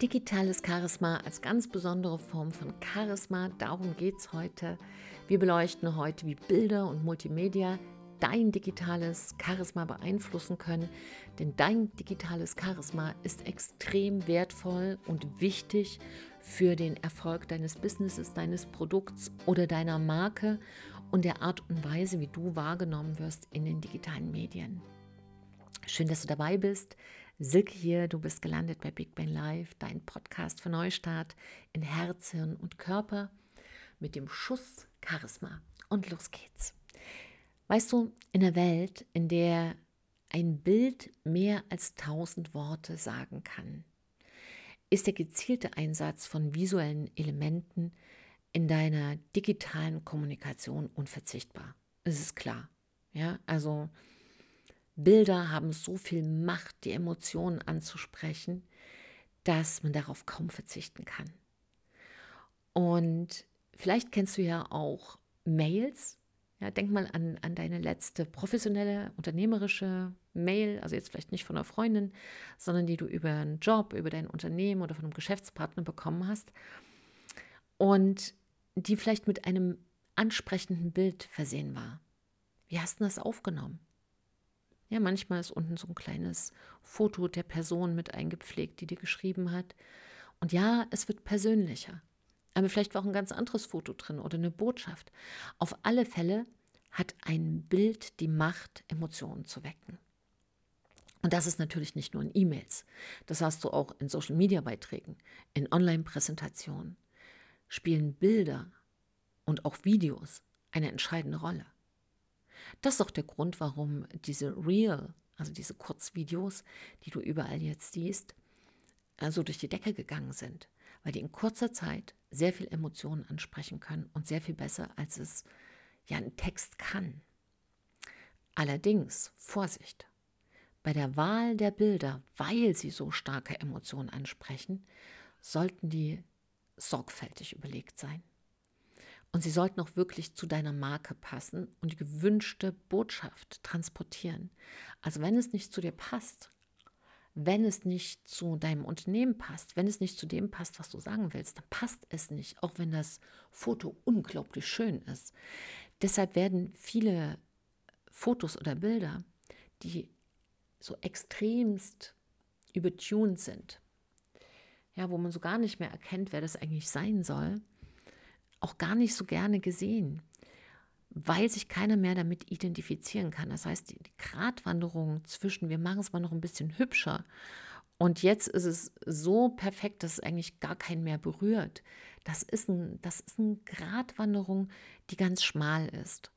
Digitales Charisma als ganz besondere Form von Charisma, darum geht es heute. Wir beleuchten heute, wie Bilder und Multimedia dein digitales Charisma beeinflussen können. Denn dein digitales Charisma ist extrem wertvoll und wichtig für den Erfolg deines Businesses, deines Produkts oder deiner Marke und der Art und Weise, wie du wahrgenommen wirst in den digitalen Medien. Schön, dass du dabei bist. Silke hier, du bist gelandet bei Big Bang Live, dein Podcast für Neustart in Herz, Hirn und Körper mit dem Schuss Charisma. Und los geht's. Weißt du, in der Welt, in der ein Bild mehr als tausend Worte sagen kann, ist der gezielte Einsatz von visuellen Elementen in deiner digitalen Kommunikation unverzichtbar. Es ist klar. Ja, also Bilder haben so viel Macht, die Emotionen anzusprechen, dass man darauf kaum verzichten kann. Und vielleicht kennst du ja auch Mails. Ja, denk mal an, an deine letzte professionelle, unternehmerische Mail, also jetzt vielleicht nicht von einer Freundin, sondern die du über einen Job, über dein Unternehmen oder von einem Geschäftspartner bekommen hast. Und die vielleicht mit einem ansprechenden Bild versehen war. Wie hast du das aufgenommen? Ja, manchmal ist unten so ein kleines Foto der Person mit eingepflegt, die dir geschrieben hat. Und ja, es wird persönlicher. Aber vielleicht war auch ein ganz anderes Foto drin oder eine Botschaft. Auf alle Fälle hat ein Bild die Macht, Emotionen zu wecken. Und das ist natürlich nicht nur in E-Mails. Das hast du auch in Social-Media-Beiträgen, in Online-Präsentationen. Spielen Bilder und auch Videos eine entscheidende Rolle. Das ist auch der Grund, warum diese Real, also diese Kurzvideos, die du überall jetzt siehst, äh, so durch die Decke gegangen sind, weil die in kurzer Zeit sehr viel Emotionen ansprechen können und sehr viel besser, als es ja ein Text kann. Allerdings, Vorsicht, bei der Wahl der Bilder, weil sie so starke Emotionen ansprechen, sollten die sorgfältig überlegt sein. Und sie sollten auch wirklich zu deiner Marke passen und die gewünschte Botschaft transportieren. Also wenn es nicht zu dir passt, wenn es nicht zu deinem Unternehmen passt, wenn es nicht zu dem passt, was du sagen willst, dann passt es nicht, auch wenn das Foto unglaublich schön ist. Deshalb werden viele Fotos oder Bilder, die so extremst übertuned sind, ja, wo man so gar nicht mehr erkennt, wer das eigentlich sein soll, auch gar nicht so gerne gesehen, weil sich keiner mehr damit identifizieren kann. Das heißt, die, Gratwanderung zwischen, wir machen es mal noch ein bisschen hübscher und jetzt ist es so perfekt, dass es eigentlich gar keinen mehr berührt. Das ist, ein, das ist eine Gratwanderung, die ganz schmal ist.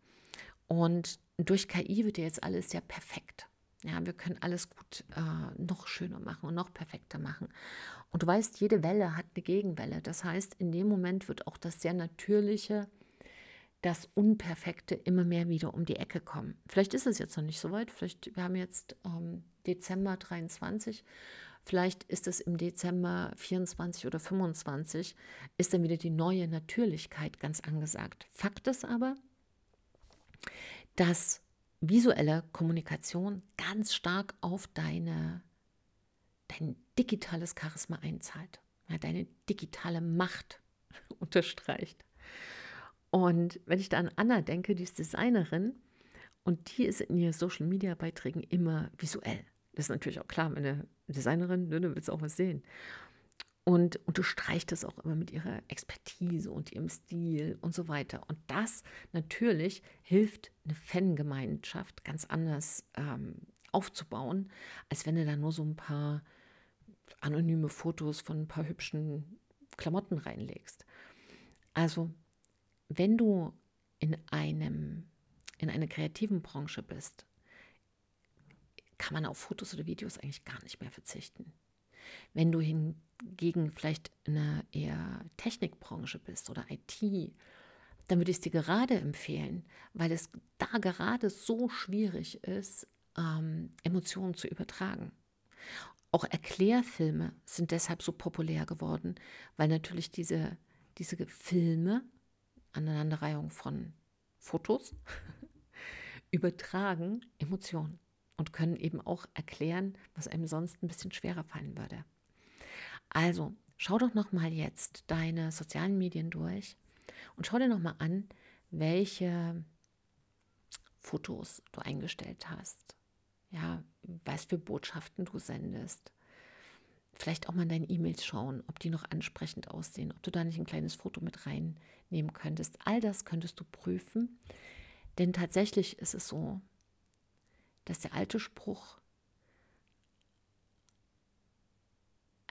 Und durch KI wird ja jetzt alles sehr perfekt. Ja, wir können alles gut äh, noch schöner machen und noch perfekter machen. Und du weißt, jede Welle hat eine Gegenwelle. Das heißt, in dem Moment wird auch das sehr Natürliche, das Unperfekte immer mehr wieder um die Ecke kommen. Vielleicht ist es jetzt noch nicht so weit. Vielleicht, wir haben jetzt ähm, Dezember 23. Vielleicht ist es im Dezember 24 oder 25, ist dann wieder die neue Natürlichkeit ganz angesagt. Fakt ist aber, dass visuelle Kommunikation ganz stark auf deine, dein digitales Charisma einzahlt, ja, deine digitale Macht unterstreicht. Und wenn ich da an Anna denke, die ist Designerin und die ist in ihren Social Media Beiträgen immer visuell. Das ist natürlich auch klar, meine Designerin, ne, du willst auch was sehen und unterstreicht das auch immer mit ihrer Expertise und ihrem Stil und so weiter. Und das natürlich hilft eine Fangemeinschaft ganz anders ähm, aufzubauen, als wenn du da nur so ein paar anonyme Fotos von ein paar hübschen Klamotten reinlegst. Also, wenn du in einem in einer kreativen Branche bist, kann man auf Fotos oder Videos eigentlich gar nicht mehr verzichten. Wenn du hingegen vielleicht in einer eher Technikbranche bist oder IT, dann würde ich es dir gerade empfehlen, weil es da gerade so schwierig ist, ähm, Emotionen zu übertragen. Auch Erklärfilme sind deshalb so populär geworden, weil natürlich diese, diese Filme, Aneinanderreihung von Fotos, übertragen Emotionen und können eben auch erklären, was einem sonst ein bisschen schwerer fallen würde. Also, schau doch noch mal jetzt deine sozialen Medien durch und schau dir noch mal an, welche Fotos du eingestellt hast. Ja, was für Botschaften du sendest. Vielleicht auch mal in deine E-Mails schauen, ob die noch ansprechend aussehen, ob du da nicht ein kleines Foto mit reinnehmen könntest. All das könntest du prüfen, denn tatsächlich ist es so, dass der alte Spruch,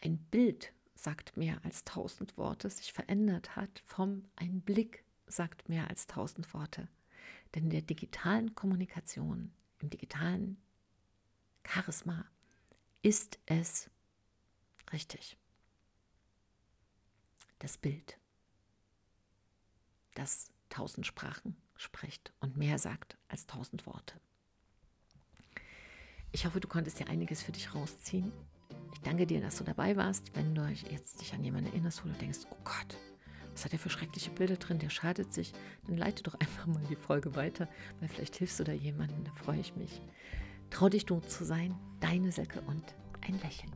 ein Bild sagt mehr als tausend Worte, sich verändert hat vom ein Blick sagt mehr als tausend Worte. Denn in der digitalen Kommunikation, im digitalen Charisma ist es richtig. Das Bild, das tausend Sprachen spricht und mehr sagt als tausend Worte. Ich hoffe, du konntest dir einiges für dich rausziehen. Ich danke dir, dass du dabei warst. Wenn du jetzt dich an jemanden erinnerst, wo du denkst, oh Gott, was hat er für schreckliche Bilder drin, der schadet sich, dann leite doch einfach mal die Folge weiter, weil vielleicht hilfst du da jemandem, da freue ich mich. Trau dich du zu sein, deine Säcke und ein Lächeln.